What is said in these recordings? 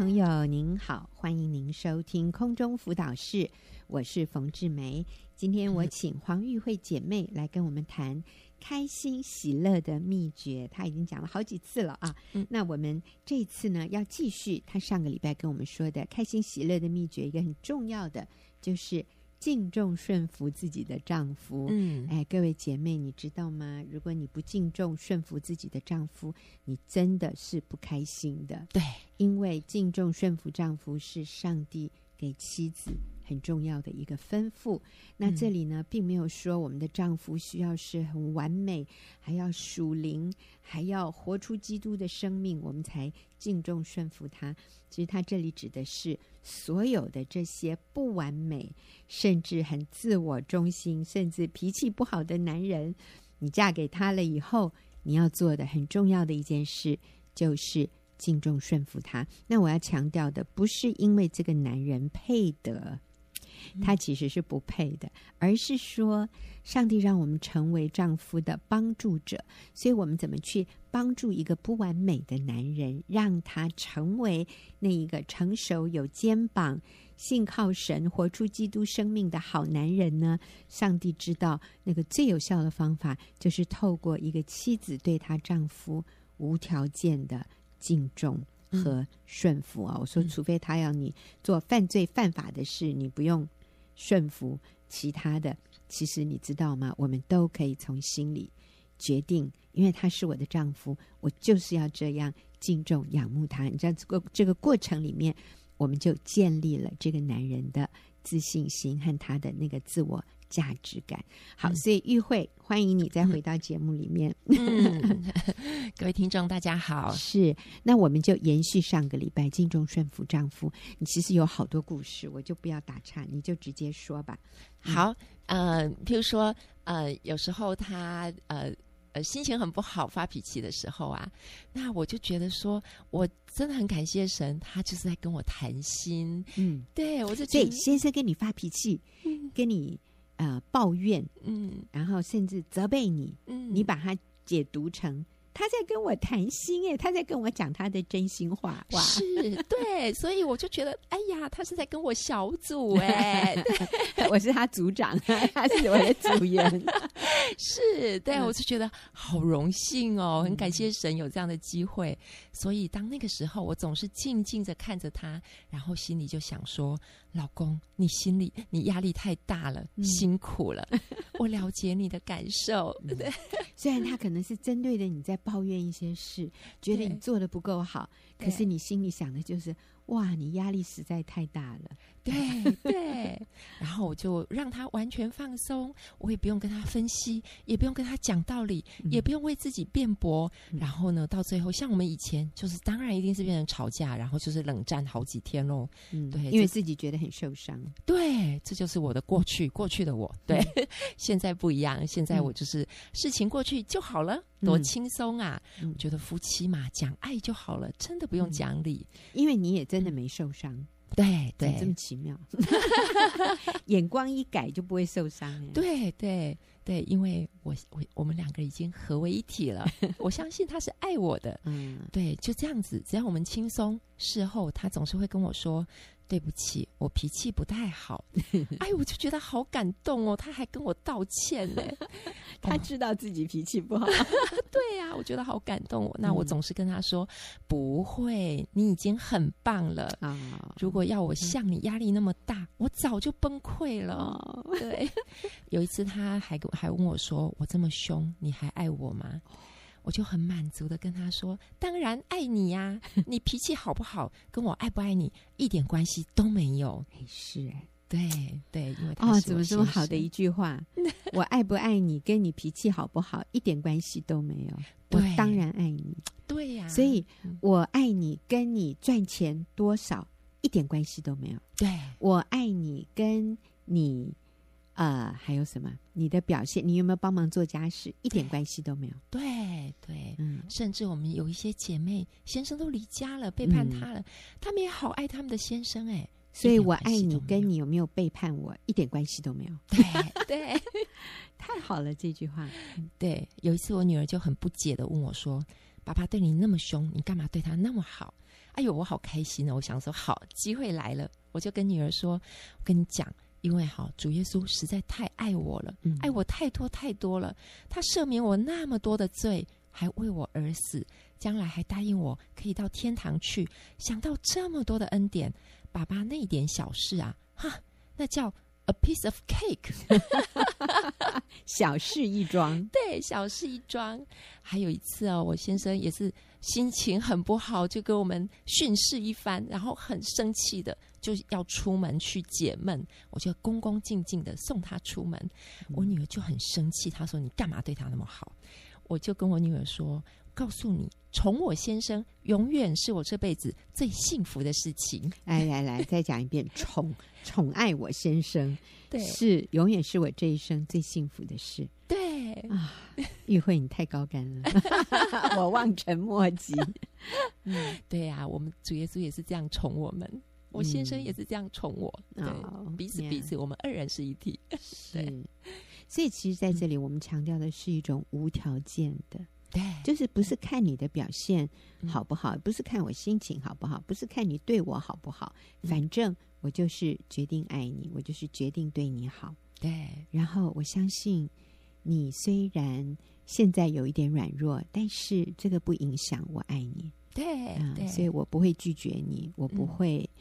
朋友您好，欢迎您收听空中辅导室，我是冯志梅。今天我请黄玉慧姐妹来跟我们谈开心喜乐的秘诀。她已经讲了好几次了啊，嗯、那我们这一次呢要继续她上个礼拜跟我们说的开心喜乐的秘诀，一个很重要的就是。敬重顺服自己的丈夫，嗯，哎，各位姐妹，你知道吗？如果你不敬重顺服自己的丈夫，你真的是不开心的。对，因为敬重顺服丈夫是上帝给妻子很重要的一个吩咐。那这里呢，并没有说我们的丈夫需要是很完美，还要属灵，还要活出基督的生命，我们才敬重顺服他。其实他这里指的是所有的这些不完美，甚至很自我中心，甚至脾气不好的男人，你嫁给他了以后，你要做的很重要的一件事就是敬重顺服他。那我要强调的不是因为这个男人配得。他其实是不配的，而是说，上帝让我们成为丈夫的帮助者，所以我们怎么去帮助一个不完美的男人，让他成为那一个成熟、有肩膀、信靠神、活出基督生命的好男人呢？上帝知道，那个最有效的方法，就是透过一个妻子对她丈夫无条件的敬重。和顺服啊！我说，除非他要你做犯罪犯法的事，你不用顺服。其他的，其实你知道吗？我们都可以从心里决定，因为他是我的丈夫，我就是要这样敬重仰慕他。你知道，这个这个过程里面，我们就建立了这个男人的自信心和他的那个自我。价值感好，所以玉慧，欢迎你再回 到节目里面。嗯、各位听众，大家好。是，那我们就延续上个礼拜敬重顺服丈夫。你其实有好多故事，我就不要打岔，你就直接说吧。好，呃，譬如说，呃，有时候他呃呃心情很不好，发脾气的时候啊，那我就觉得说，我真的很感谢神，他就是在跟我谈心。嗯，对我就觉得对先生跟你发脾气，嗯、跟你。呃，抱怨，嗯，然后甚至责备你，嗯，你把它解读成他在跟我谈心，哎，他在跟我讲他的真心话，哇，是对，所以我就觉得，哎呀，他是在跟我小组，哎，我是他组长，他是我的组员，是对，我就觉得好荣幸哦，很感谢神有这样的机会，所以当那个时候，我总是静静的看着他，然后心里就想说。老公，你心里你压力太大了，嗯、辛苦了。我了解你的感受。对，虽然他可能是针对着你在抱怨一些事，觉得你做的不够好，可是你心里想的就是。哇，你压力实在太大了，对对，然后我就让他完全放松，我也不用跟他分析，也不用跟他讲道理，嗯、也不用为自己辩驳，嗯、然后呢，到最后像我们以前就是，当然一定是变成吵架，然后就是冷战好几天喽。嗯，对，因为自己觉得很受伤。对，这就是我的过去，过去的我。对，嗯、现在不一样，现在我就是事情过去就好了。多轻松啊！嗯、我觉得夫妻嘛，讲爱就好了，真的不用讲理，嗯、因为你也真的没受伤。对对，这么奇妙，眼光一改就不会受伤。对对对，因为我我我们两个已经合为一体了，我相信他是爱我的。嗯，对，就这样子，只要我们轻松，事后他总是会跟我说。对不起，我脾气不太好。哎，我就觉得好感动哦，他还跟我道歉呢。他知道自己脾气不好，对呀、啊，我觉得好感动。那我总是跟他说：“嗯、不会，你已经很棒了啊！哦、如果要我像你压力那么大，我早就崩溃了。哦”对，有一次他还还问我说：“我这么凶，你还爱我吗？”我就很满足的跟他说：“当然爱你呀！你脾气好不好，跟我爱不爱你一点关系都没有。”是，对对，因为他哦，怎么这么好的一句话？我爱不爱你，跟你脾气好不好一点关系都没有。我当然爱你，对呀。所以我爱你，跟你赚钱多少一点关系都没有。对，我爱你，跟你。呃，还有什么？你的表现，你有没有帮忙做家事？一点关系都没有。对对，嗯，甚至我们有一些姐妹，先生都离家了，背叛她了，他们也好爱他们的先生，哎，所以我爱你，跟你有没有背叛我，一点关系都没有。对对，太好了，这句话。对，有一次我女儿就很不解的问我说：“爸爸对你那么凶，你干嘛对他那么好？”哎呦，我好开心哦！我想说，好，机会来了，我就跟女儿说：“我跟你讲，因为哈，主耶稣实在太爱我了，嗯、爱我太多太多了。他赦免我那么多的罪，还为我而死，将来还答应我可以到天堂去。想到这么多的恩典，爸爸那点小事啊，哈，那叫。” A piece of cake，小事一桩。对，小事一桩。还有一次哦，我先生也是心情很不好，就跟我们训斥一番，然后很生气的就要出门去解闷。我就恭恭敬敬的送他出门。我女儿就很生气，她说：“你干嘛对他那么好？”我就跟我女儿说。告诉你，宠我先生永远是我这辈子最幸福的事情。来来来，再讲一遍，宠宠爱我先生，对，是永远是我这一生最幸福的事。对啊，玉慧你太高干了，我望尘莫及。嗯，对呀、啊，我们主耶稣也是这样宠我们，我先生也是这样宠我，嗯、对、哦，彼此彼此，我们二人是一体。是，所以其实在这里，我们强调的是一种无条件的。对，就是不是看你的表现好不好，嗯，不是看我心情好不好，不是看你对我好不好，反正我就是决定爱你，我就是决定对你好。对，然后我相信你虽然现在有一点软弱，但是这个不影响我爱你。对，啊，对，所以我不会拒绝你，我不会，嗯，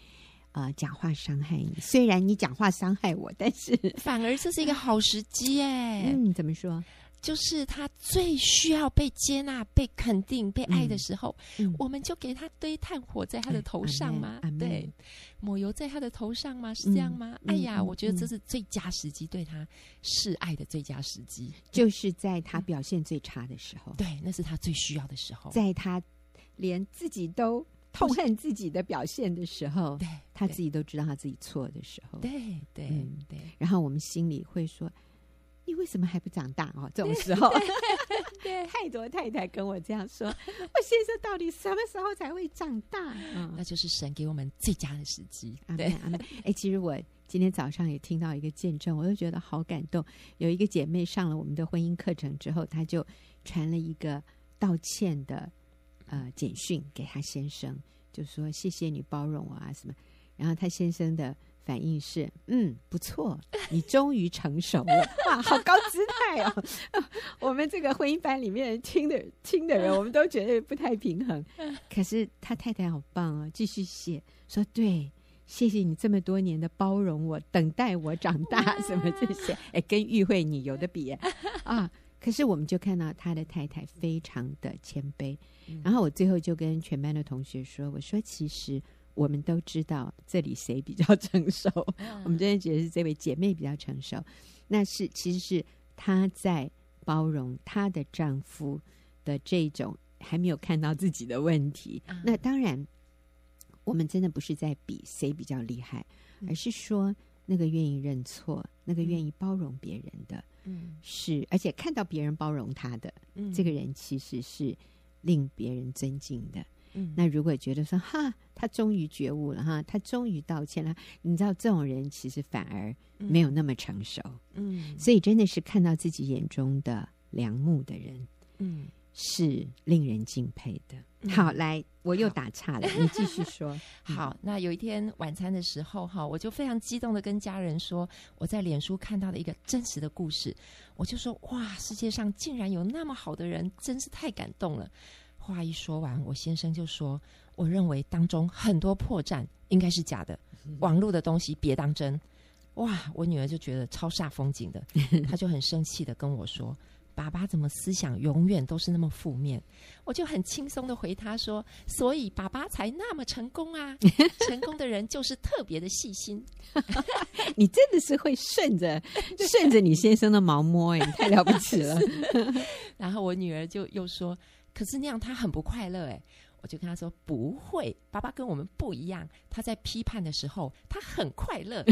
呃讲话伤害你。虽然你讲话伤害我，但是 反而这是一个好时机哎。嗯，怎么说？就是他最需要被接纳、被肯定、被爱的时候，嗯、我们就给他堆炭火在他的头上吗？嗯、对，抹油在他的头上吗？是这样吗？嗯、哎呀、嗯，我觉得这是最佳时机，对他示爱的最佳时机，就是在他表现最差的时候。对，那是他最需要的时候，在他连自己都痛恨自己的表现的时候，对，他自己都知道他自己错的时候。对对、嗯、对，然后我们心里会说。你为什么还不长大哦？这种时候，对，太多太太跟我这样说。我先生到底什么时候才会长大？嗯，那就是神给我们最佳的时机。对，阿妹。哎，其实我今天早上也听到一个见证，我就觉得好感动。有一个姐妹上了我们的婚姻课程之后，她就传了一个道歉的呃简讯给她先生，就说谢谢你包容我啊什么。然后她先生的。反应是嗯，不错，你终于成熟了 哇，好高姿态哦！我们这个婚姻班里面听的听的人，我们都觉得不太平衡。可是他太太好棒、哦，继续写说对，谢谢你这么多年的包容我，等待我长大，什么这些，哎，跟玉慧你有的比啊！可是我们就看到他的太太非常的谦卑，然后我最后就跟全班的同学说，我说其实。我们都知道这里谁比较成熟，嗯、我们真的觉得是这位姐妹比较成熟。那是其实是她在包容她的丈夫的这种还没有看到自己的问题。嗯、那当然，我们真的不是在比谁比较厉害，嗯、而是说那个愿意认错、那个愿意包容别人的，嗯，是而且看到别人包容他的、嗯、这个人，其实是令别人尊敬的。嗯，那如果觉得说哈，他终于觉悟了哈，他终于道歉了，你知道这种人其实反而没有那么成熟，嗯，所以真的是看到自己眼中的良木的人，嗯，是令人敬佩的。嗯、好，来，我又打岔了，你继续说。好，那有一天晚餐的时候哈，我就非常激动的跟家人说，我在脸书看到了一个真实的故事，我就说哇，世界上竟然有那么好的人，真是太感动了。话一说完，我先生就说：“我认为当中很多破绽应该是假的，网络的东西别当真。”哇！我女儿就觉得超煞风景的，她就很生气的跟我说：“爸爸怎么思想永远都是那么负面？”我就很轻松的回他说：“所以爸爸才那么成功啊！成功的人就是特别的细心。”你真的是会顺着 顺着你先生的毛摸哎，你太了不起了。然后我女儿就又说。可是那样他很不快乐哎，我就跟他说不会，爸爸跟我们不一样，他在批判的时候他很快乐。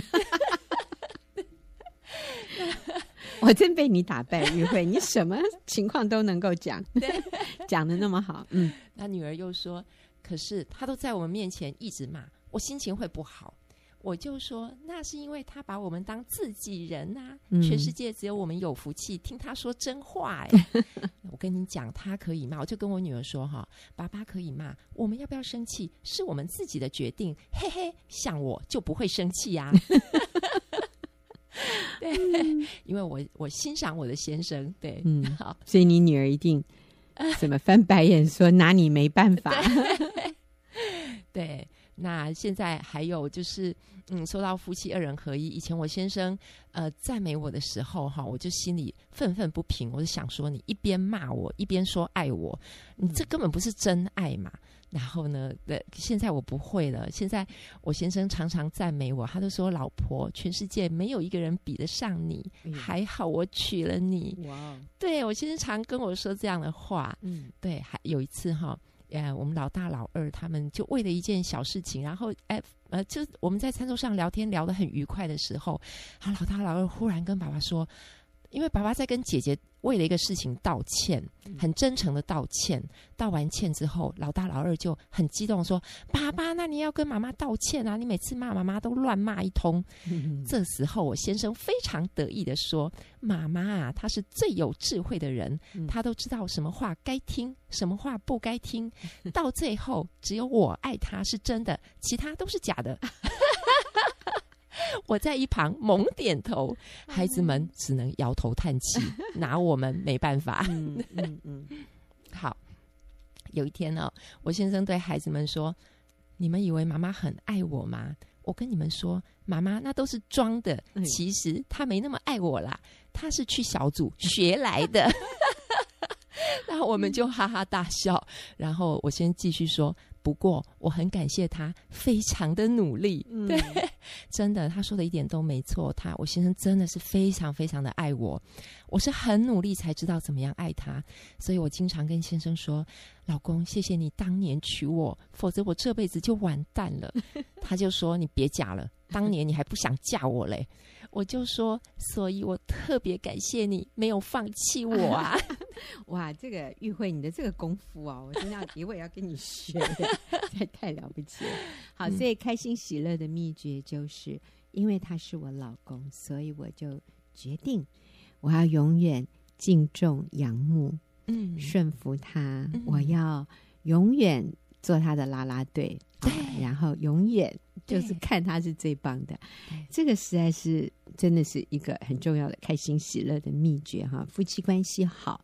我真被你打败，玉慧，你什么情况都能够讲，讲的那么好。嗯，那女儿又说，可是他都在我们面前一直骂，我心情会不好。我就说，那是因为他把我们当自己人呐、啊，嗯、全世界只有我们有福气听他说真话哎。我跟你讲，他可以骂，我就跟我女儿说哈，爸爸可以骂，我们要不要生气是我们自己的决定，嘿嘿，像我就不会生气呀、啊。对，因为我我欣赏我的先生，对，嗯，好，所以你女儿一定 怎么翻白眼说拿你没办法。对，对，那现在还有就是，嗯，说到夫妻二人合一，以前我先生呃赞美我的时候，哈，我就心里愤愤不平，我就想说，你一边骂我，一边说爱我，你这根本不是真爱嘛。然后呢，对，现在我不会了。现在我先生常常赞美我，他都说：“老婆，全世界没有一个人比得上你，嗯、还好我娶了你。哇”哇，对，我先生常跟我说这样的话。嗯，对，还有一次哈，呃，我们老大老二他们就为了一件小事情，然后哎呃，就我们在餐桌上聊天聊得很愉快的时候，啊，老大老二忽然跟爸爸说。因为爸爸在跟姐姐为了一个事情道歉，很真诚的道歉。道完歉之后，老大老二就很激动说：“爸爸，那你要跟妈妈道歉啊！你每次骂妈妈都乱骂一通。”这时候，我先生非常得意的说：“妈妈啊，她是最有智慧的人，她都知道什么话该听，什么话不该听。到最后，只有我爱她是真的，其他都是假的。” 我在一旁猛点头，孩子们只能摇头叹气，拿我们没办法。嗯嗯嗯。好，有一天呢、哦，我先生对孩子们说：“你们以为妈妈很爱我吗？我跟你们说，妈妈那都是装的，其实她没那么爱我啦，她是去小组学来的。”然后我们就哈哈大笑。然后我先继续说。不过我很感谢他，非常的努力。嗯、对，真的，他说的一点都没错。他，我先生真的是非常非常的爱我。我是很努力才知道怎么样爱他，所以我经常跟先生说：“老公，谢谢你当年娶我，否则我这辈子就完蛋了。” 他就说：“你别假了，当年你还不想嫁我嘞。”我就说，所以我特别感谢你没有放弃我啊！哇，这个玉慧，你的这个功夫哦，我真的要一位要跟你学的，太太了不起了。好，所以开心喜乐的秘诀就是，因为他是我老公，所以我就决定我要永远敬重、仰慕、嗯，顺服他，嗯、我要永远做他的啦啦队，对、啊，然后永远。就是看他是最棒的，这个实在是真的是一个很重要的开心喜乐的秘诀哈。夫妻关系好，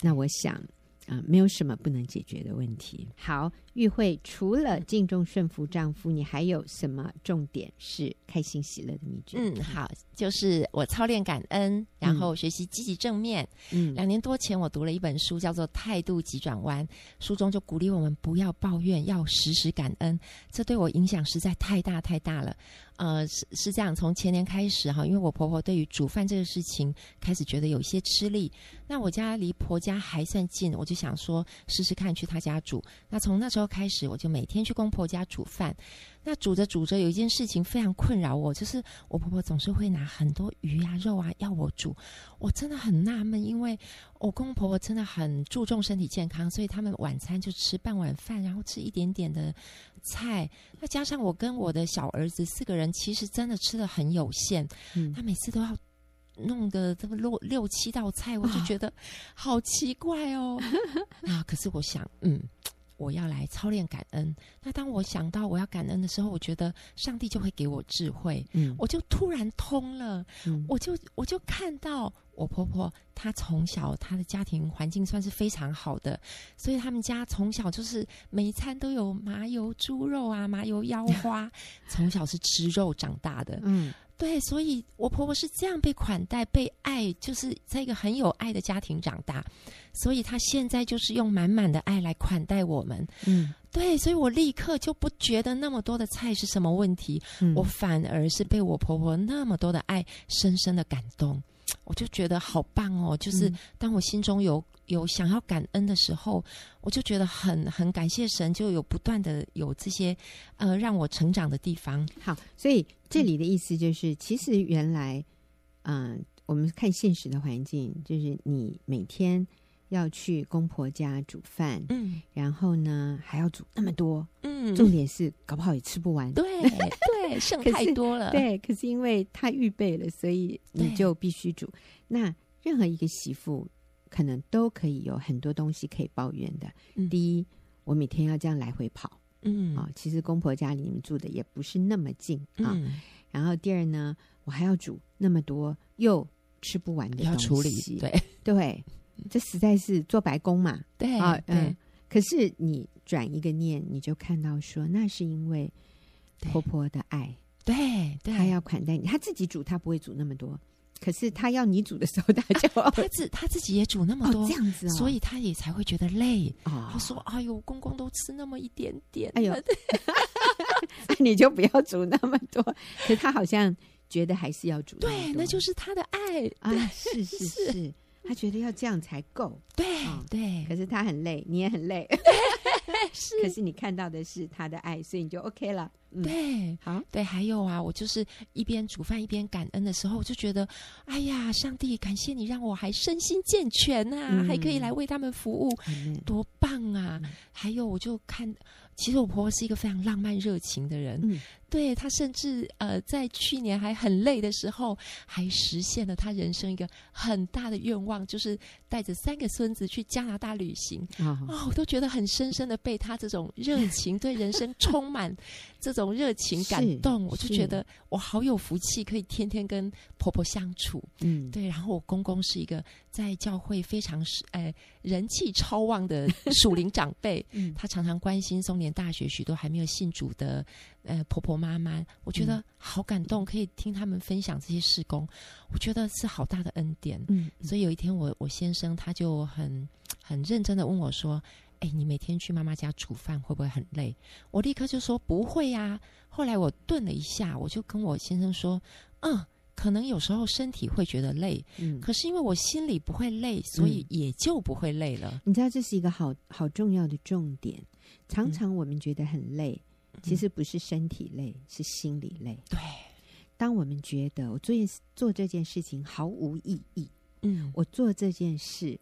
那我想啊，没有什么不能解决的问题。好。玉慧，除了敬重顺服丈夫，你还有什么重点是开心喜乐的秘诀？嗯，好，就是我操练感恩，然后学习积极正面。嗯，两年多前我读了一本书，叫做《态度急转弯》，书中就鼓励我们不要抱怨，要时时感恩。这对我影响实在太大太大了。呃，是是这样，从前年开始哈，因为我婆婆对于煮饭这个事情开始觉得有些吃力，那我家离婆家还算近，我就想说试试看去她家煮。那从那时候。开始我就每天去公婆家煮饭，那煮着煮着有一件事情非常困扰我，就是我婆婆总是会拿很多鱼啊肉啊要我煮，我真的很纳闷，因为我公公婆婆真的很注重身体健康，所以他们晚餐就吃半碗饭，然后吃一点点的菜，那加上我跟我的小儿子四个人，其实真的吃的很有限，嗯，他每次都要弄个这么六六七道菜，我就觉得好奇怪哦，啊，可是我想，嗯。我要来操练感恩。那当我想到我要感恩的时候，我觉得上帝就会给我智慧。嗯，我就突然通了。嗯，我就我就看到我婆婆，她从小她的家庭环境算是非常好的，所以他们家从小就是每一餐都有麻油猪肉啊，麻油腰花，从小是吃肉长大的。嗯。对，所以我婆婆是这样被款待、被爱，就是在一个很有爱的家庭长大，所以她现在就是用满满的爱来款待我们。嗯，对，所以我立刻就不觉得那么多的菜是什么问题，嗯，我反而是被我婆婆那么多的爱深深的感动。我就觉得好棒哦！就是当我心中有有想要感恩的时候，我就觉得很很感谢神，就有不断的有这些呃让我成长的地方。好，所以这里的意思就是，嗯、其实原来，嗯、呃，我们看现实的环境，就是你每天要去公婆家煮饭，嗯，然后呢还要煮那么多，嗯，重点是搞不好也吃不完，对对，剩 太多了，对，可是因为他预备了，所以你就必须煮。那任何一个媳妇可能都可以有很多东西可以抱怨的。嗯、第一，我每天要这样来回跑，嗯啊，其实公婆家里你们住的也不是那么近啊。嗯、然后第二呢，我还要煮那么多又吃不完的东西，要处理，对对。这实在是做白工嘛？对啊，嗯。对可是你转一个念，你就看到说，那是因为婆婆的爱，对，对她要款待你，她自己煮，她不会煮那么多。可是他要你煮的时候，他就 他自他自己也煮那么多，哦、这样子、哦，所以他也才会觉得累。哦、他说：“哎呦，公公都吃那么一点点，哎呦，那你就不要煮那么多。”可是她好像觉得还是要煮，对，那就是他的爱啊！是是是。是他觉得要这样才够，对、哦、对。可是他很累，你也很累，是。可是你看到的是他的爱，所以你就 OK 了。嗯、对，好，对。还有啊，我就是一边煮饭一边感恩的时候，我就觉得，哎呀，上帝，感谢你让我还身心健全啊，嗯、还可以来为他们服务，嗯、多棒啊！嗯、还有，我就看，其实我婆婆是一个非常浪漫热情的人。嗯对，她甚至呃，在去年还很累的时候，还实现了她人生一个很大的愿望，就是带着三个孙子去加拿大旅行。哦，哦，我都觉得很深深的被他这种热情，对人生充满这种热情感动。我就觉得我好有福气，可以天天跟婆婆相处。嗯，对。然后我公公是一个在教会非常是呃人气超旺的属灵长辈，嗯，他常常关心松年大学许多还没有信主的。呃，婆婆妈妈，我觉得好感动，可以听他们分享这些事工，我觉得是好大的恩典。嗯，所以有一天，我我先生他就很很认真的问我说：“哎，你每天去妈妈家煮饭会不会很累？”我立刻就说：“不会呀。”后来我顿了一下，我就跟我先生说：“嗯，可能有时候身体会觉得累，嗯，可是因为我心里不会累，所以也就不会累了。”你知道这是一个好好重要的重点。常常我们觉得很累。嗯其实不是身体累，嗯、是心理累。对，当我们觉得我做做这件事情毫无意义，嗯，我做这件事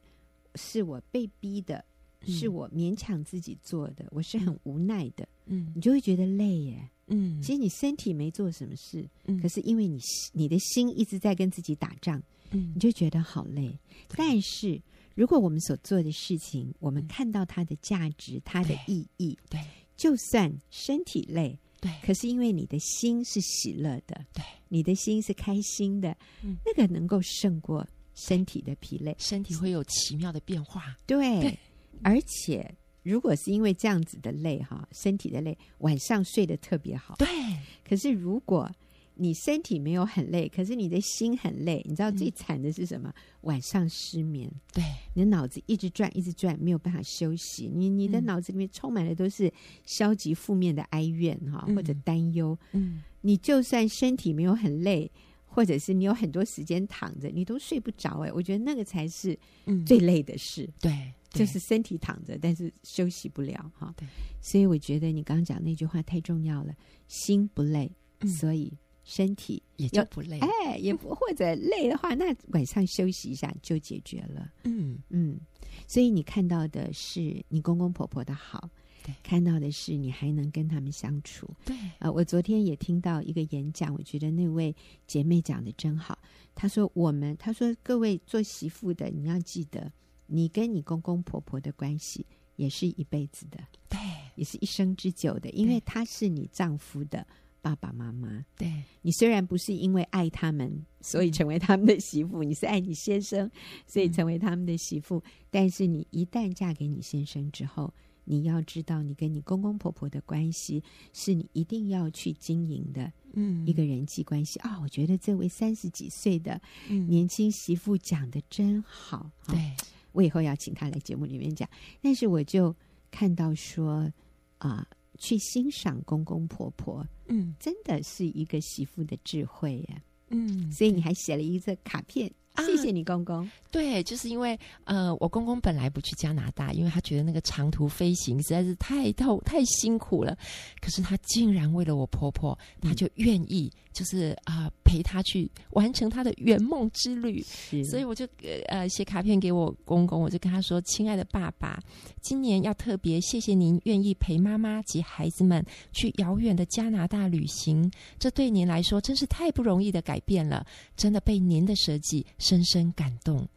是我被逼的，嗯、是我勉强自己做的，我是很无奈的，嗯，你就会觉得累耶。嗯，其实你身体没做什么事，嗯，可是因为你你的心一直在跟自己打仗，嗯，你就觉得好累。但是如果我们所做的事情，我们看到它的价值，嗯、它的意义，对。对。就算身体累，对，可是因为你的心是喜乐的，对，你的心是开心的，嗯，那个能够胜过身体的疲累，身体会有奇妙的变化，对，对，而且如果是因为这样子的累哈，身体的累，晚上睡得特别好，对，可是如果你身体没有很累，可是你的心很累。你知道最惨的是什么？嗯、晚上失眠，对，你的脑子一直转，一直转，没有办法休息。你你的脑子里面充满的都是消极负面的哀怨哈，嗯、或者担忧。嗯，你就算身体没有很累，或者是你有很多时间躺着，你都睡不着。哎，我觉得那个才是最累的事。嗯、对，就是身体躺着，但是休息不了哈。对，所以我觉得你刚刚讲那句话太重要了，心不累，嗯、所以。身体也就不累，哎，也不或者累的话，那晚上休息一下就解决了。嗯嗯，所以你看到的是你公公婆婆的好，对，看到的是你还能跟他们相处。对啊、呃，我昨天也听到一个演讲，我觉得那位姐妹讲的真好。她说：“我们，她说各位做媳妇的，你要记得，你跟你公公婆婆的关系也是一辈子的，对，也是一生之久的，因为他是你丈夫的。”爸爸妈妈，对，你虽然不是因为爱他们，所以成为他们的媳妇，嗯、你是爱你先生，所以成为他们的媳妇。嗯、但是你一旦嫁给你先生之后，你要知道，你跟你公公婆婆的关系是你一定要去经营的，嗯，一个人际关系。啊。我觉得这位三十几岁的年轻媳妇讲的真好，对、哦、我以后要请他来节目里面讲。但是我就看到说啊。去欣赏公公婆婆，嗯，真的是一个媳妇的智慧呀，嗯，所以你还写了一个卡片谢谢你公公。对，就是因为呃，我公公本来不去加拿大，因为他觉得那个长途飞行实在是太痛、太辛苦了。可是他竟然为了我婆婆，他就愿意，就是啊、呃，陪她去完成她的圆梦之旅。所以我就呃写卡片给我公公，我就跟他说：“亲爱的爸爸，今年要特别谢谢您愿意陪妈妈及孩子们去遥远的加拿大旅行，这对您来说真是太不容易的改变了，真的被您的舍己深深感动。”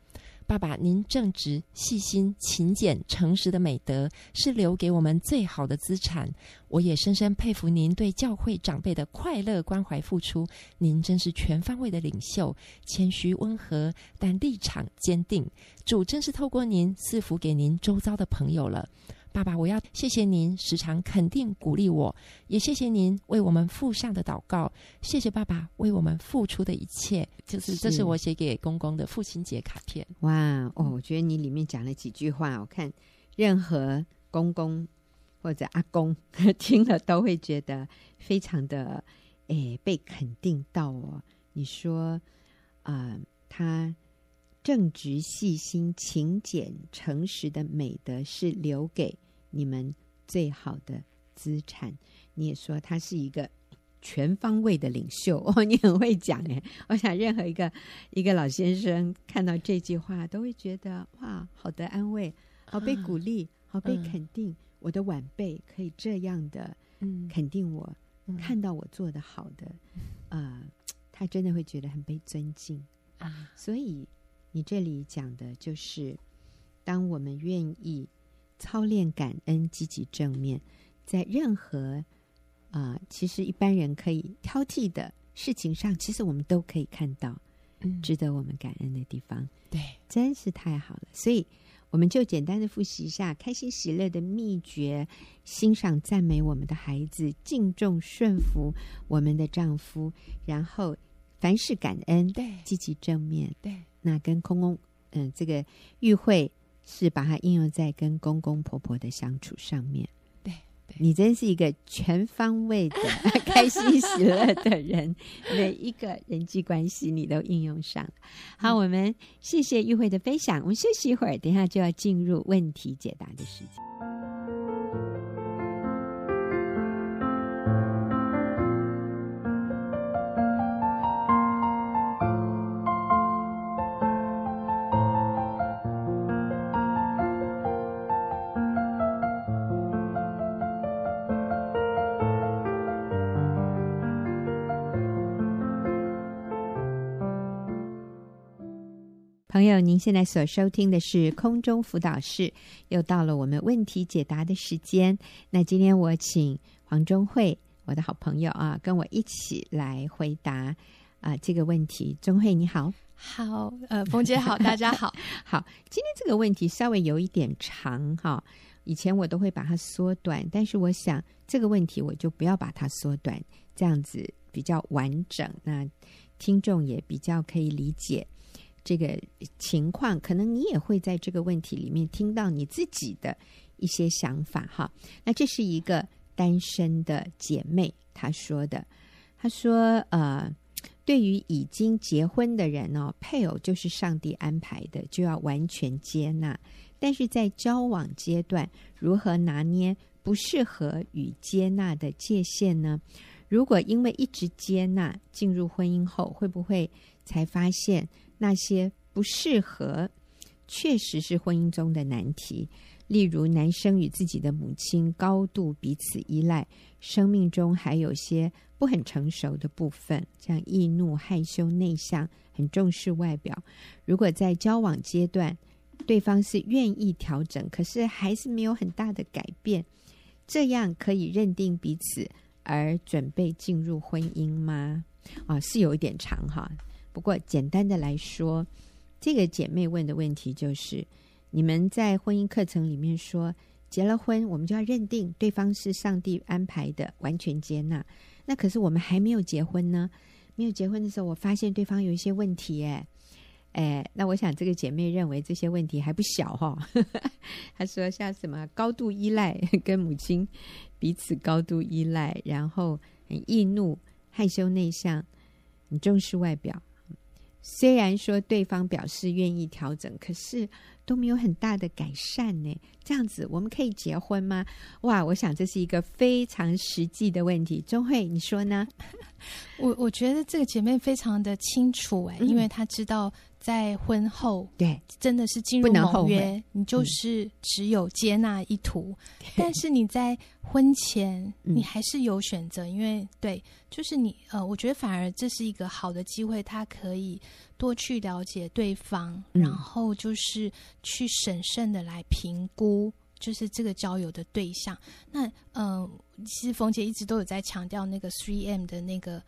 爸爸，您正直、细心、勤俭、诚实的美德是留给我们最好的资产。我也深深佩服您对教会长辈的快乐关怀付出。您真是全方位的领袖，谦虚温和，但立场坚定。主真是透过您赐福给您周遭的朋友了。爸爸，我要谢谢您时常肯定鼓励我，也谢谢您为我们付上的祷告。谢谢爸爸为我们付出的一切，就是这是我写给公公的父亲节卡片。哇哦，我觉得你里面讲了几句话，我看任何公公或者阿公 听了都会觉得非常的诶被肯定到哦。你说啊、呃，他。正直、细心、勤俭、诚实的美德是留给你们最好的资产。你也说他是一个全方位的领袖 哦，你很会讲哎。我想任何一个一个老先生看到这句话，都会觉得哇，好的安慰，好被鼓励，好被肯定。嗯、我的晚辈可以这样的肯定我，嗯、看到我做的好的，啊、呃，他真的会觉得很被尊敬啊，所以。你这里讲的就是，当我们愿意操练感恩、积极正面，在任何啊、呃，其实一般人可以挑剔的事情上，其实我们都可以看到值得我们感恩的地方。对，真是太好了。所以，我们就简单的复习一下开心喜乐的秘诀：欣赏、赞美我们的孩子，敬重、顺服我们的丈夫，然后凡事感恩，对，积极正面，对。那跟空空，嗯，这个与会是把它应用在跟公公婆婆的相处上面。对，对你真是一个全方位的 开心喜乐的人，每一个人际关系你都应用上。好，我们谢谢玉慧的分享，我们休息一会儿，等一下就要进入问题解答的时间。朋友，您现在所收听的是空中辅导室，又到了我们问题解答的时间。那今天我请黄忠慧，我的好朋友啊，跟我一起来回答啊这个问题。钟慧你好，好，呃，冯姐好，大家好，好。今天这个问题稍微有一点长哈，以前我都会把它缩短，但是我想这个问题我就不要把它缩短，这样子比较完整，那听众也比较可以理解。这个情况，可能你也会在这个问题里面听到你自己的一些想法哈。那这是一个单身的姐妹她说的，她说：“呃，对于已经结婚的人哦，配偶就是上帝安排的，就要完全接纳。但是在交往阶段，如何拿捏不适合与接纳的界限呢？如果因为一直接纳，进入婚姻后，会不会才发现？”那些不适合，确实是婚姻中的难题。例如，男生与自己的母亲高度彼此依赖，生命中还有些不很成熟的部分，像易怒、害羞、内向，很重视外表。如果在交往阶段，对方是愿意调整，可是还是没有很大的改变，这样可以认定彼此而准备进入婚姻吗？啊，是有一点长哈。不过，简单的来说，这个姐妹问的问题就是：你们在婚姻课程里面说，结了婚我们就要认定对方是上帝安排的，完全接纳。那可是我们还没有结婚呢，没有结婚的时候，我发现对方有一些问题，哎，哎，那我想这个姐妹认为这些问题还不小哈。她说像什么高度依赖，跟母亲彼此高度依赖，然后很易怒、害羞、内向，很重视外表。虽然说对方表示愿意调整，可是都没有很大的改善呢。这样子我们可以结婚吗？哇，我想这是一个非常实际的问题。钟慧，你说呢？我我觉得这个姐妹非常的清楚哎，因为她知道。在婚后，对，真的是进入盟约，你就是只有接纳一途。嗯、但是你在婚前，你还是有选择，嗯、因为对，就是你呃，我觉得反而这是一个好的机会，他可以多去了解对方，嗯、然后就是去审慎的来评估，就是这个交友的对象。那呃，其实冯姐一直都有在强调那个 three M 的那个。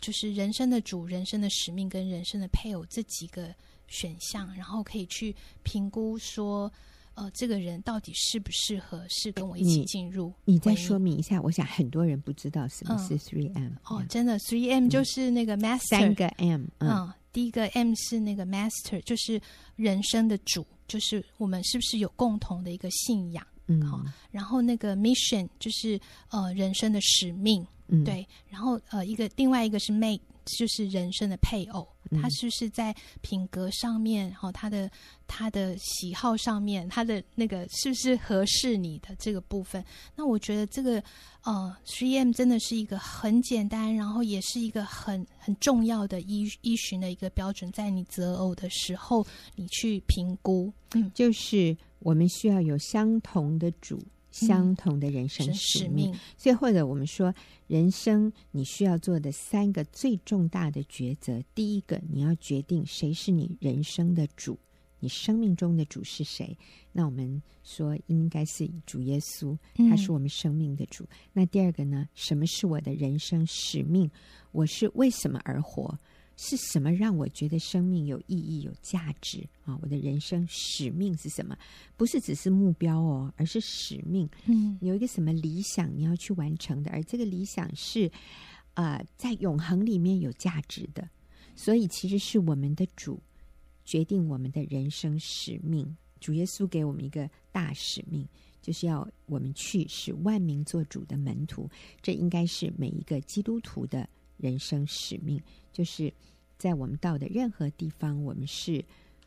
就是人生的主、人生的使命跟人生的配偶这几个选项，然后可以去评估说，呃，这个人到底适不适合是跟我一起进入你。你再说明一下，我想很多人不知道什么是 Three M。嗯、哦，真的，Three M 就是那个 Master，三个 M。嗯，嗯，第一个 M 是那个 Master，就是人生的主，就是我们是不是有共同的一个信仰？嗯，好。然后那个 Mission 就是呃人生的使命。嗯、对，然后呃，一个另外一个是 mate，就是人生的配偶，他是不是在品格上面，然、哦，他的他的喜好上面，他的那个是不是合适你的这个部分？那我觉得这个呃，C M 真的是一个很简单，然后也是一个很很重要的依依循的一个标准，在你择偶的时候，你去评估，嗯，就是我们需要有相同的主。相同的人生使命，嗯、所以或者我们说，人生你需要做的三个最重大的抉择：第一个，你要决定谁是你人生的主，你生命中的主是谁？那我们说应该是主耶稣，他是我们生命的主。嗯、那第二个呢？什么是我的人生使命？我是为什么而活？是什么让我觉得生命有意义、有价值啊？我的人生使命是什么？不是只是目标哦，而是使命。嗯，有一个什么理想你要去完成的，而这个理想是啊、呃，在永恒里面有价值的。所以，其实是我们的主决定我们的人生使命。主耶稣给我们一个大使命，就是要我们去使万民做主的门徒。这应该是每一个基督徒的。人生使命就是在我们到的任何地方，我们是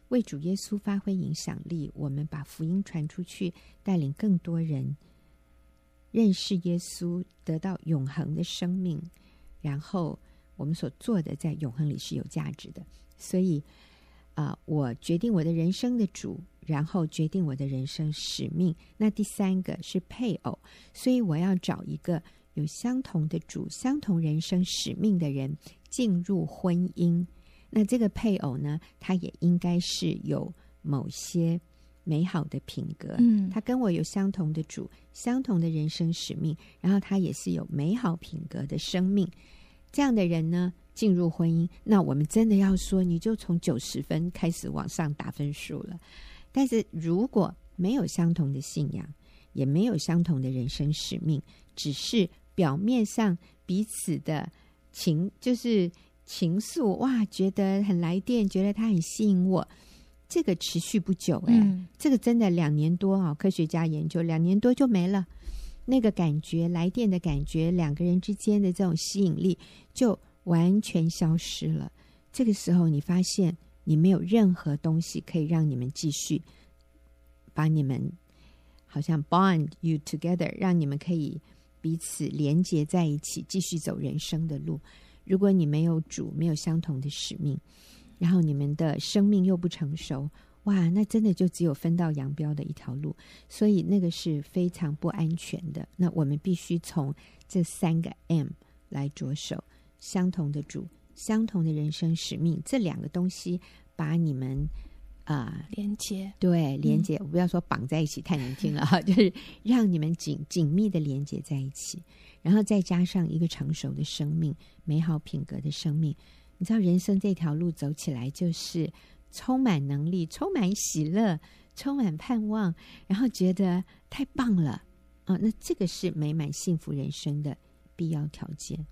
为主耶稣发挥影响力。我们把福音传出去，带领更多人认识耶稣，得到永恒的生命。然后我们所做的在永恒里是有价值的。所以啊、我决定我的人生的主，然后决定我的人生使命。那第三个是配偶，所以我要找一个。有相同的主、相同人生使命的人进入婚姻，那这个配偶呢，他也应该是有某些美好的品格。嗯，他跟我有相同的主、相同的人生使命，然后他也是有美好品格的生命。这样的人呢，进入婚姻，那我们真的要说，你就从九十分开始往上打分数了。但是如果没有相同的信仰，也没有相同的人生使命，只是表面上彼此的情就是情愫，哇，觉得很来电，觉得他很吸引我。这个持续不久，哎，嗯、这个真的两年多啊！科学家研究两年多就没了，那个感觉，来电的感觉，两个人之间的这种吸引力就完全消失了。这个时候，你发现你没有任何东西可以让你们继续把你们好像 bond you together，让你们可以。彼此连接在一起，继续走人生的路。如果你没有主，没有相同的使命，然后你们的生命又不成熟，哇，那真的就只有分道扬镳的一条路。所以那个是非常不安全的。那我们必须从这三个 M 来着手：相同的主、相同的人生使命，这两个东西把你们。啊，呃、连接对连接，我不要说绑在一起太难听了哈，嗯、就是让你们紧紧密的连接在一起，然后再加上一个成熟的生命、美好品格的生命。你知道，人生这条路走起来就是充满能力、充满喜乐、充满盼望，然后觉得太棒了啊！那这个是美满幸福人生的必要条件。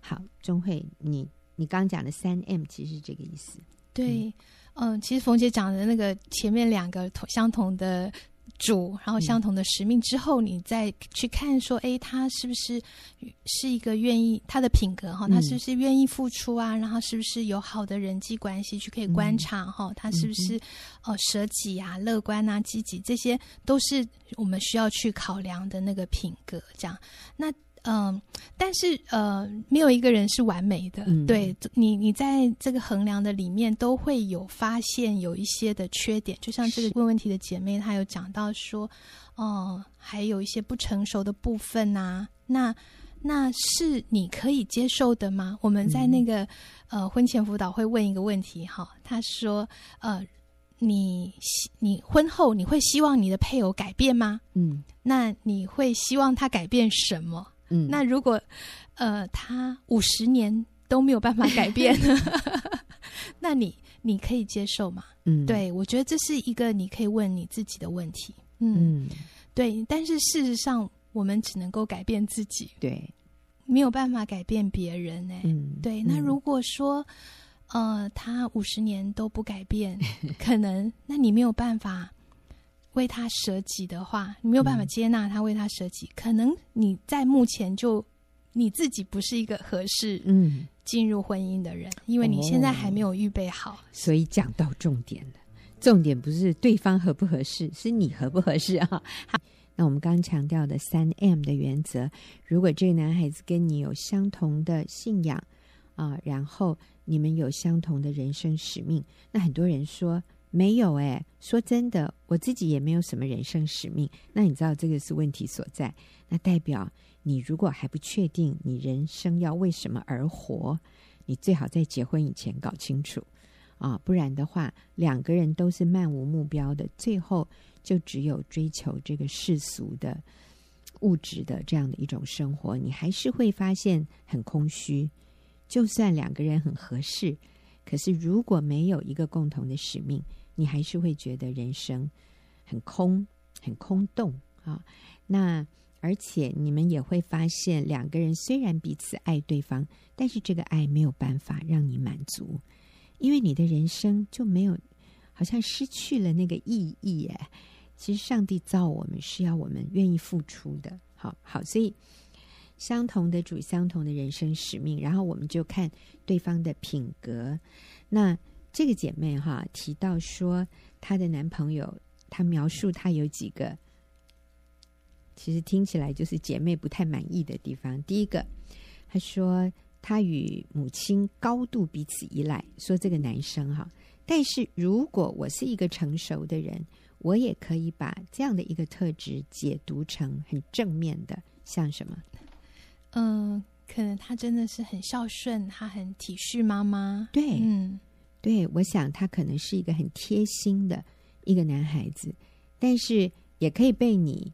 好，钟慧，你你刚讲的三 M 其实是这个意思，对。嗯嗯，其实冯姐讲的那个前面两个同相同的主，然后相同的使命之后，你再去看说，哎，他是不是是一个愿意他的品格哈？他是不是愿意付出啊？然后是不是有好的人际关系去可以观察哈？他是不是哦舍己啊、乐观啊、积极？这些都是我们需要去考量的那个品格。这样，那。嗯，但是呃，没有一个人是完美的。嗯、对你，你在这个衡量的里面，都会有发现有一些的缺点。就像这个问问题的姐妹，她有讲到说，哦、呃，还有一些不成熟的部分呐、啊。那那是你可以接受的吗？我们在那个、嗯、呃婚前辅导会问一个问题哈，他说，呃，你你婚后你会希望你的配偶改变吗？嗯，那你会希望他改变什么？嗯，那如果，呃，他五十年都没有办法改变，那你你可以接受吗？嗯，对，我觉得这是一个你可以问你自己的问题。嗯，嗯对，但是事实上，我们只能够改变自己，对，没有办法改变别人。哎，嗯，对。那如果说，呃，他五十年都不改变，可能，那你没有办法。为他舍己的话，你没有办法接纳他为他舍己，嗯、可能你在目前就你自己不是一个合适嗯进入婚姻的人，嗯、因为你现在还没有预备好。哦、所以讲到重点了，重点不是对方合不合适，是你合不合适啊？好，那我们刚刚强调的三 M 的原则，如果这个男孩子跟你有相同的信仰啊，然后你们有相同的人生使命，那很多人说。没有哎，说真的，我自己也没有什么人生使命。那你知道这个是问题所在？那代表你如果还不确定你人生要为什么而活，你最好在结婚以前搞清楚啊，不然的话，两个人都是漫无目标的，最后就只有追求这个世俗的物质的这样的一种生活，你还是会发现很空虚。就算两个人很合适，可是如果没有一个共同的使命，你还是会觉得人生很空、很空洞啊。那而且你们也会发现，两个人虽然彼此爱对方，但是这个爱没有办法让你满足，因为你的人生就没有，好像失去了那个意义。哎，其实上帝造我们是要我们愿意付出的。好好，所以相同的主、相同的人生使命，然后我们就看对方的品格。那。这个姐妹哈提到说，她的男朋友，她描述她有几个，其实听起来就是姐妹不太满意的地方。第一个，她说她与母亲高度彼此依赖，说这个男生哈，但是如果我是一个成熟的人，我也可以把这样的一个特质解读成很正面的，像什么？嗯，可能他真的是很孝顺，他很体恤妈妈，对，嗯。对，我想他可能是一个很贴心的一个男孩子，但是也可以被你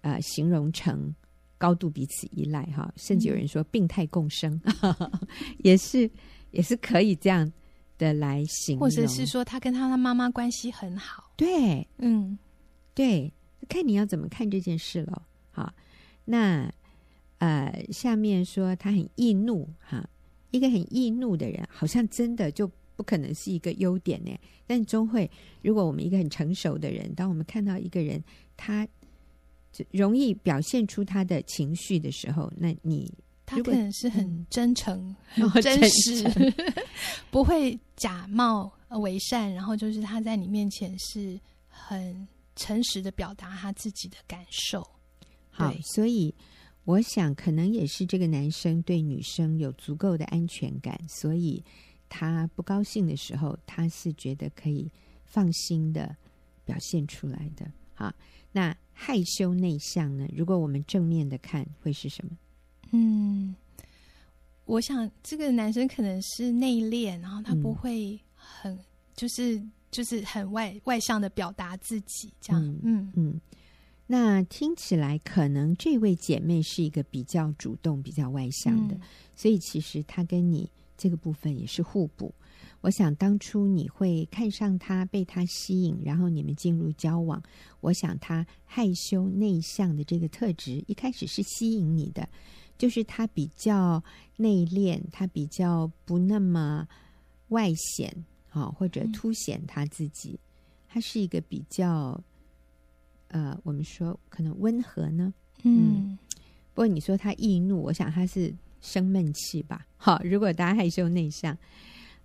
呃形容成高度彼此依赖哈，甚至有人说病态共生，嗯、也是也是可以这样的来形容，或者是说他跟他的妈妈关系很好。对，嗯，对，看你要怎么看这件事了。好，那呃，下面说他很易怒哈。一个很易怒的人，好像真的就不可能是一个优点呢。但终会，如果我们一个很成熟的人，当我们看到一个人，他就容易表现出他的情绪的时候，那你他可能是很真诚、嗯、很真实，真 不会假冒伪善，然后就是他在你面前是很诚实的表达他自己的感受。好，所以。我想，可能也是这个男生对女生有足够的安全感，所以他不高兴的时候，他是觉得可以放心的表现出来的。好，那害羞内向呢？如果我们正面的看，会是什么？嗯，我想这个男生可能是内敛，然后他不会很、嗯、就是就是很外外向的表达自己，这样。嗯嗯。嗯那听起来，可能这位姐妹是一个比较主动、比较外向的，嗯、所以其实她跟你这个部分也是互补。我想当初你会看上她，被她吸引，然后你们进入交往。我想她害羞内向的这个特质，一开始是吸引你的，就是她比较内敛，她比较不那么外显，啊，或者凸显她自己。她是一个比较。呃，我们说可能温和呢？嗯，嗯，不过你说他易怒，我想他是生闷气吧。好，如果大家害羞内向，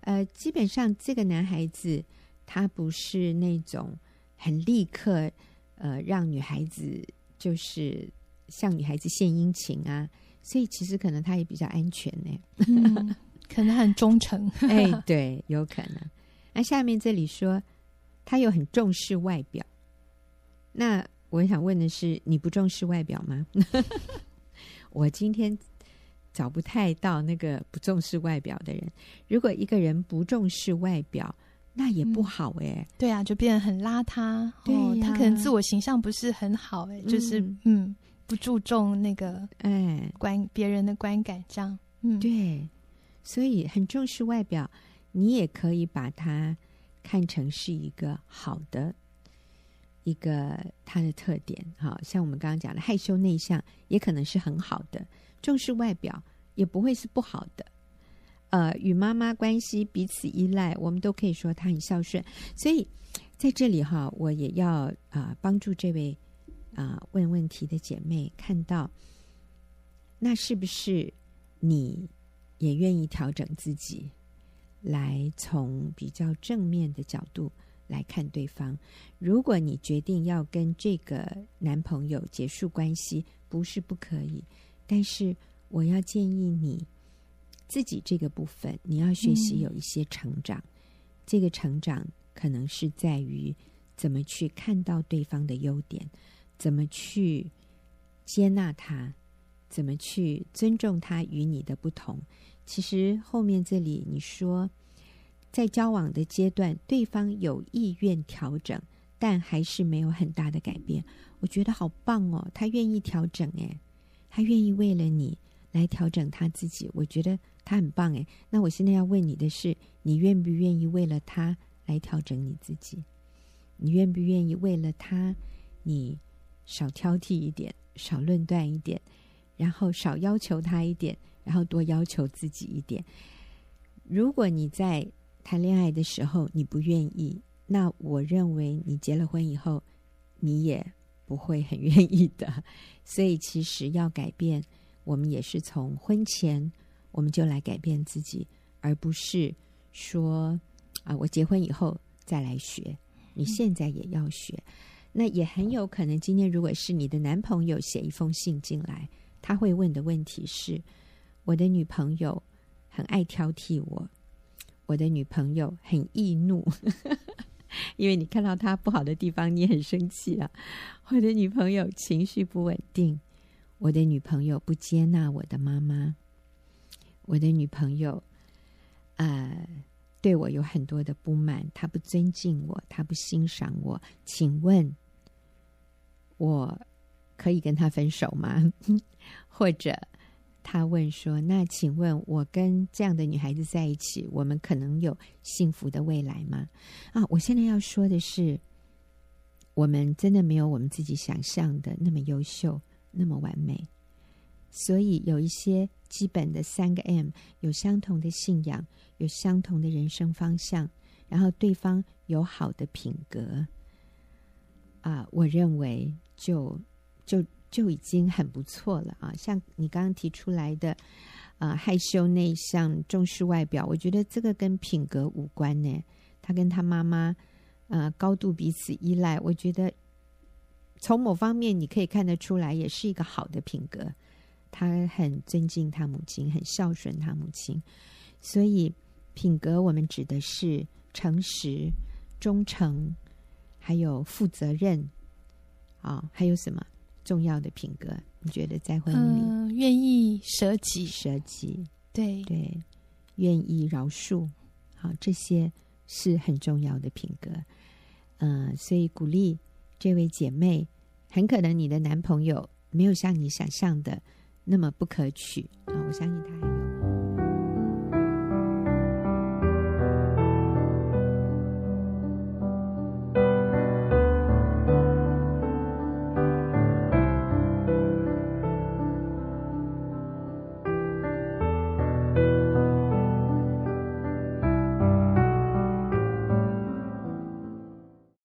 呃，基本上这个男孩子他不是那种很立刻呃让女孩子就是向女孩子献殷勤啊，所以其实可能他也比较安全呢。嗯，可能很忠诚。哎，对，有可能。那下面这里说他又很重视外表，那我想问的是，你不重视外表吗？我今天。找不太到那个不重视外表的人。如果一个人不重视外表，那也不好哎、欸嗯。对啊，就变得很邋遢。对、哦，他可能自我形象不是很好哎、欸，就是嗯，嗯，不注重那个哎观别人的观感这样。嗯，对，所以很重视外表，你也可以把它看成是一个好的一个他的特点。哈像我们刚刚讲的害羞内向，也可能是很好的。重视外表也不会是不好的，呃，与妈妈关系彼此依赖，我们都可以说他很孝顺。所以在这里哈，我也要啊、帮助这位啊、问问题的姐妹看到，那是不是你也愿意调整自己，来从比较正面的角度来看对方？如果你决定要跟这个男朋友结束关系，不是不可以。但是我要建议你自己这个部分，你要学习有一些成长。嗯、这个成长可能是在于怎么去看到对方的优点，怎么去接纳他，怎么去尊重他与你的不同。其实后面这里你说，在交往的阶段，对方有意愿调整，但还是没有很大的改变。我觉得好棒哦，他愿意调整诶。他愿意为了你来调整他自己，我觉得他很棒诶。那我现在要问你的是，你愿不愿意为了他来调整你自己？你愿不愿意为了他，你少挑剔一点，少论断一点，然后少要求他一点，然后多要求自己一点？如果你在谈恋爱的时候你不愿意，那我认为你结了婚以后，你也。不会很愿意的，所以其实要改变，我们也是从婚前我们就来改变自己，而不是说啊，我结婚以后再来学。你现在也要学，那也很有可能今天如果是你的男朋友写一封信进来，他会问的问题是：我的女朋友很爱挑剔我，我的女朋友很易怒。因为你看到她不好的地方，你很生气啊！我的女朋友情绪不稳定，我的女朋友不接纳我的妈妈，我的女朋友呃对我有很多的不满，她不尊敬我，她不欣赏我。请问，我可以跟她分手吗？或者？他问说：“那请问，我跟这样的女孩子在一起，我们可能有幸福的未来吗？”啊，我现在要说的是，我们真的没有我们自己想象的那么优秀，那么完美。所以有一些基本的三个 M，有相同的信仰，有相同的人生方向，然后对方有好的品格，啊，我认为就就。就已经很不错了啊！像你刚刚提出来的，呃，害羞内向、重视外表，我觉得这个跟品格无关呢。他跟他妈妈，呃，高度彼此依赖，我觉得从某方面你可以看得出来，也是一个好的品格。他很尊敬他母亲，很孝顺他母亲，所以品格我们指的是诚实、忠诚，还有负责任啊，还有什么？重要的品格，你觉得在婚姻里，呃、愿意舍己，舍己，对。对，愿意饶恕，好，这些是很重要的品格。嗯、呃，所以鼓励这位姐妹，很可能你的男朋友没有像你想象的那么不可取。啊，我相信他还有。